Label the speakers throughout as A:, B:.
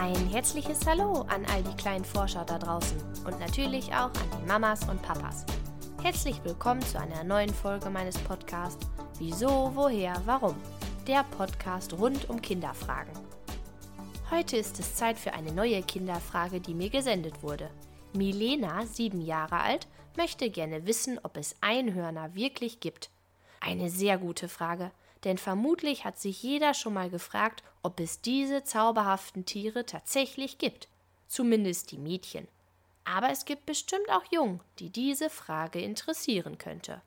A: Ein herzliches Hallo an all die kleinen Forscher da draußen und natürlich auch an die Mamas und Papas. Herzlich willkommen zu einer neuen Folge meines Podcasts Wieso, woher, warum? Der Podcast rund um Kinderfragen. Heute ist es Zeit für eine neue Kinderfrage, die mir gesendet wurde. Milena, sieben Jahre alt, möchte gerne wissen, ob es Einhörner wirklich gibt. Eine sehr gute Frage, denn vermutlich hat sich jeder schon mal gefragt, ob es diese zauberhaften Tiere tatsächlich gibt. Zumindest die Mädchen. Aber es gibt bestimmt auch Jungen, die diese Frage interessieren könnte.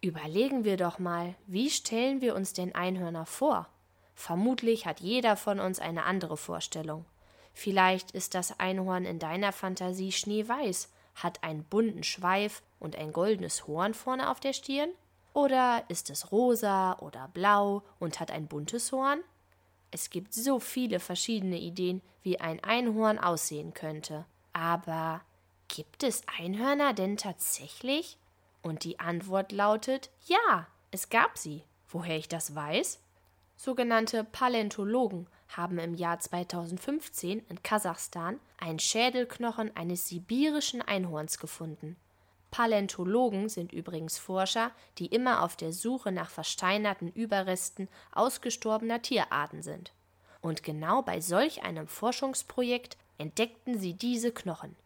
A: Überlegen wir doch mal, wie stellen wir uns den Einhörner vor? Vermutlich hat jeder von uns eine andere Vorstellung. Vielleicht ist das Einhorn in deiner Fantasie schneeweiß, hat einen bunten Schweif und ein goldenes Horn vorne auf der Stirn? Oder ist es rosa oder blau und hat ein buntes Horn? Es gibt so viele verschiedene Ideen, wie ein Einhorn aussehen könnte. Aber gibt es Einhörner denn tatsächlich? Und die Antwort lautet ja, es gab sie. Woher ich das weiß? Sogenannte Paläontologen haben im Jahr 2015 in Kasachstan einen Schädelknochen eines sibirischen Einhorns gefunden. Paläontologen sind übrigens Forscher, die immer auf der Suche nach versteinerten Überresten ausgestorbener Tierarten sind. Und genau bei solch einem Forschungsprojekt entdeckten sie diese Knochen.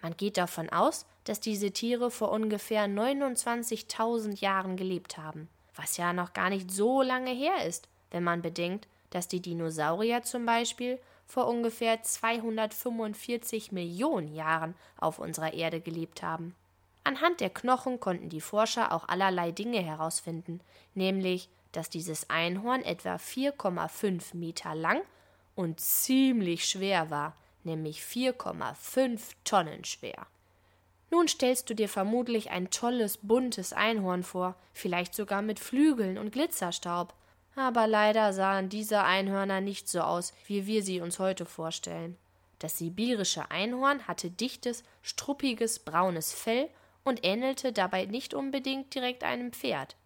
A: Man geht davon aus, dass diese Tiere vor ungefähr 29.000 Jahren gelebt haben, was ja noch gar nicht so lange her ist, wenn man bedenkt, dass die Dinosaurier zum Beispiel vor ungefähr 245 Millionen Jahren auf unserer Erde gelebt haben. Anhand der Knochen konnten die Forscher auch allerlei Dinge herausfinden, nämlich, dass dieses Einhorn etwa 4,5 Meter lang und ziemlich schwer war, nämlich 4,5 Tonnen schwer. Nun stellst du dir vermutlich ein tolles, buntes Einhorn vor, vielleicht sogar mit Flügeln und Glitzerstaub. Aber leider sahen diese Einhörner nicht so aus, wie wir sie uns heute vorstellen. Das sibirische Einhorn hatte dichtes, struppiges, braunes Fell und ähnelte dabei nicht unbedingt direkt einem Pferd.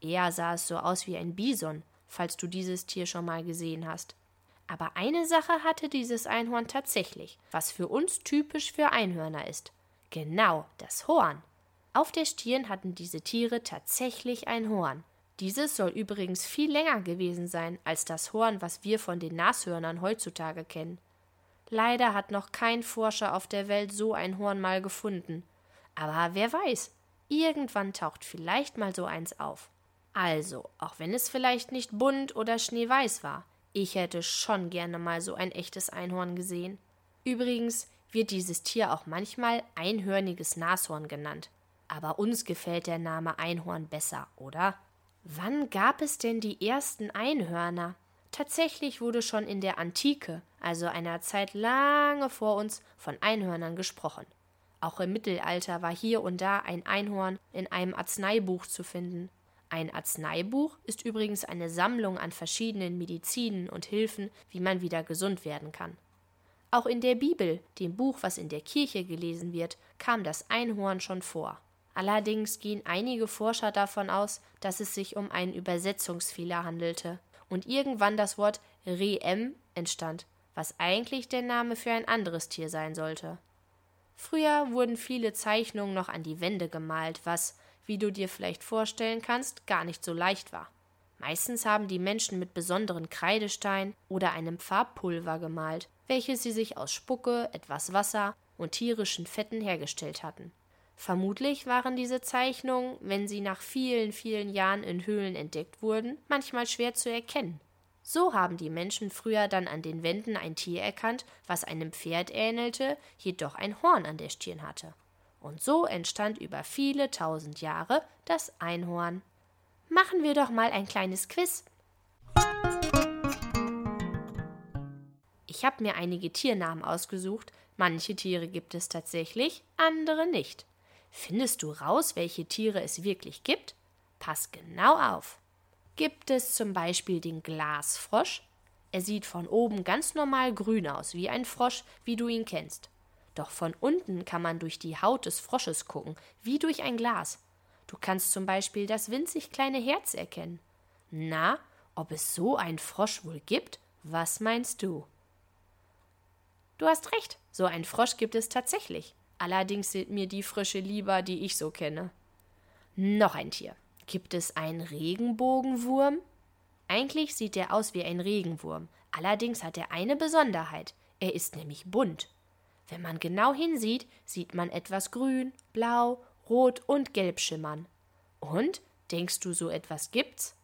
A: Eher sah es so aus wie ein Bison, falls du dieses Tier schon mal gesehen hast. Aber eine Sache hatte dieses Einhorn tatsächlich, was für uns typisch für Einhörner ist. Genau, das Horn. Auf der Stirn hatten diese Tiere tatsächlich ein Horn. Dieses soll übrigens viel länger gewesen sein als das Horn, was wir von den Nashörnern heutzutage kennen. Leider hat noch kein Forscher auf der Welt so ein Horn mal gefunden. Aber wer weiß, irgendwann taucht vielleicht mal so eins auf. Also, auch wenn es vielleicht nicht bunt oder schneeweiß war, ich hätte schon gerne mal so ein echtes Einhorn gesehen. Übrigens wird dieses Tier auch manchmal einhörniges Nashorn genannt. Aber uns gefällt der Name Einhorn besser, oder? Wann gab es denn die ersten Einhörner? Tatsächlich wurde schon in der Antike, also einer Zeit lange vor uns, von Einhörnern gesprochen. Auch im Mittelalter war hier und da ein Einhorn in einem Arzneibuch zu finden. Ein Arzneibuch ist übrigens eine Sammlung an verschiedenen Medizinen und Hilfen, wie man wieder gesund werden kann. Auch in der Bibel, dem Buch, was in der Kirche gelesen wird, kam das Einhorn schon vor. Allerdings gehen einige Forscher davon aus, dass es sich um einen Übersetzungsfehler handelte und irgendwann das Wort Reem entstand, was eigentlich der Name für ein anderes Tier sein sollte. Früher wurden viele Zeichnungen noch an die Wände gemalt, was, wie du dir vielleicht vorstellen kannst, gar nicht so leicht war. Meistens haben die Menschen mit besonderen Kreidesteinen oder einem Farbpulver gemalt, welches sie sich aus Spucke, etwas Wasser und tierischen Fetten hergestellt hatten. Vermutlich waren diese Zeichnungen, wenn sie nach vielen, vielen Jahren in Höhlen entdeckt wurden, manchmal schwer zu erkennen. So haben die Menschen früher dann an den Wänden ein Tier erkannt, was einem Pferd ähnelte, jedoch ein Horn an der Stirn hatte. Und so entstand über viele tausend Jahre das Einhorn. Machen wir doch mal ein kleines Quiz. Ich habe mir einige Tiernamen ausgesucht. Manche Tiere gibt es tatsächlich, andere nicht. Findest du raus, welche Tiere es wirklich gibt? Pass genau auf gibt es zum Beispiel den Glasfrosch. Er sieht von oben ganz normal grün aus, wie ein Frosch, wie du ihn kennst. Doch von unten kann man durch die Haut des Frosches gucken, wie durch ein Glas. Du kannst zum Beispiel das winzig kleine Herz erkennen. Na, ob es so einen Frosch wohl gibt? Was meinst du? Du hast recht, so ein Frosch gibt es tatsächlich. Allerdings sind mir die Frösche lieber, die ich so kenne. Noch ein Tier. Gibt es einen Regenbogenwurm? Eigentlich sieht er aus wie ein Regenwurm, allerdings hat er eine Besonderheit. Er ist nämlich bunt. Wenn man genau hinsieht, sieht man etwas grün, blau, rot und gelb schimmern. Und denkst du, so etwas gibt's?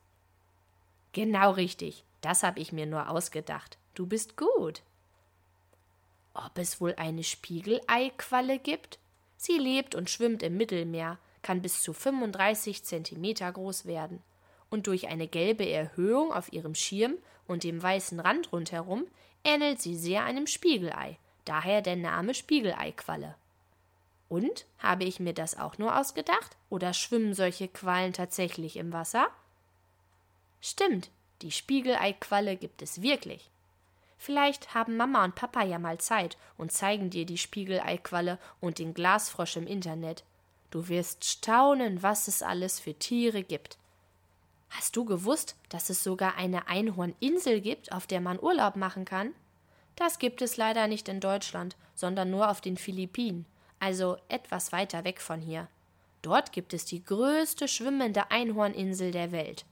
A: Genau richtig. Das habe ich mir nur ausgedacht. Du bist gut. Ob es wohl eine Spiegeleiqualle gibt? Sie lebt und schwimmt im Mittelmeer, kann bis zu 35 Zentimeter groß werden. Und durch eine gelbe Erhöhung auf ihrem Schirm und dem weißen Rand rundherum ähnelt sie sehr einem Spiegelei, daher der Name Spiegeleiqualle. Und habe ich mir das auch nur ausgedacht? Oder schwimmen solche Quallen tatsächlich im Wasser? Stimmt, die Spiegeleiqualle gibt es wirklich. Vielleicht haben Mama und Papa ja mal Zeit und zeigen dir die Spiegeleiqualle und den Glasfrosch im Internet. Du wirst staunen, was es alles für Tiere gibt. Hast du gewusst, dass es sogar eine Einhorninsel gibt, auf der man Urlaub machen kann? Das gibt es leider nicht in Deutschland, sondern nur auf den Philippinen, also etwas weiter weg von hier. Dort gibt es die größte schwimmende Einhorninsel der Welt.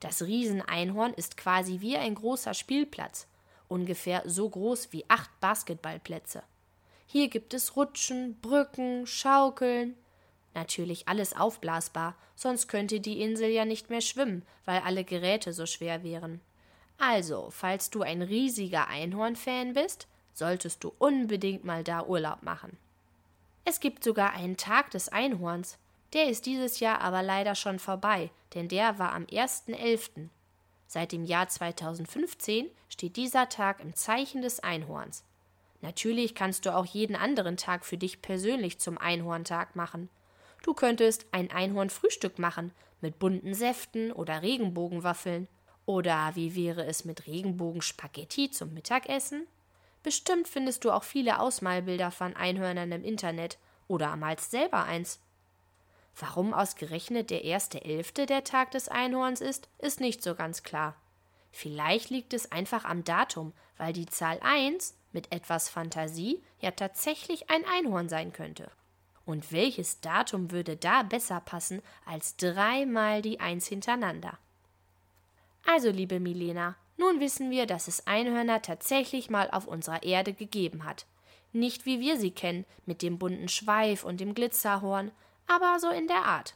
A: Das Rieseneinhorn ist quasi wie ein großer Spielplatz, ungefähr so groß wie acht Basketballplätze. Hier gibt es Rutschen, Brücken, Schaukeln. Natürlich alles aufblasbar, sonst könnte die Insel ja nicht mehr schwimmen, weil alle Geräte so schwer wären. Also, falls du ein riesiger Einhorn-Fan bist, solltest du unbedingt mal da Urlaub machen. Es gibt sogar einen Tag des Einhorns. Der ist dieses Jahr aber leider schon vorbei, denn der war am 1.11. Seit dem Jahr 2015 steht dieser Tag im Zeichen des Einhorns. Natürlich kannst du auch jeden anderen Tag für dich persönlich zum Einhorntag machen. Du könntest ein Einhornfrühstück machen mit bunten Säften oder Regenbogenwaffeln. Oder wie wäre es mit Regenbogenspaghetti zum Mittagessen? Bestimmt findest du auch viele Ausmalbilder von Einhörnern im Internet oder malst selber eins. Warum ausgerechnet der erste Elfte der Tag des Einhorns ist, ist nicht so ganz klar. Vielleicht liegt es einfach am Datum, weil die Zahl 1 mit etwas Fantasie ja tatsächlich ein Einhorn sein könnte. Und welches Datum würde da besser passen als dreimal die Eins hintereinander? Also, liebe Milena, nun wissen wir, dass es Einhörner tatsächlich mal auf unserer Erde gegeben hat. Nicht wie wir sie kennen, mit dem bunten Schweif und dem Glitzerhorn, aber so in der Art.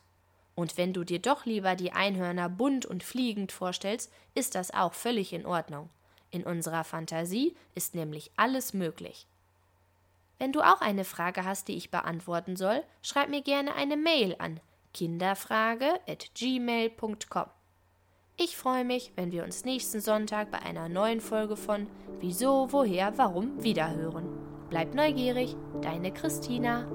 A: Und wenn du dir doch lieber die Einhörner bunt und fliegend vorstellst, ist das auch völlig in Ordnung. In unserer Fantasie ist nämlich alles möglich. Wenn du auch eine Frage hast, die ich beantworten soll, schreib mir gerne eine Mail an kinderfrage@gmail.com. Ich freue mich, wenn wir uns nächsten Sonntag bei einer neuen Folge von Wieso, woher, warum wiederhören. Bleib neugierig, deine Christina.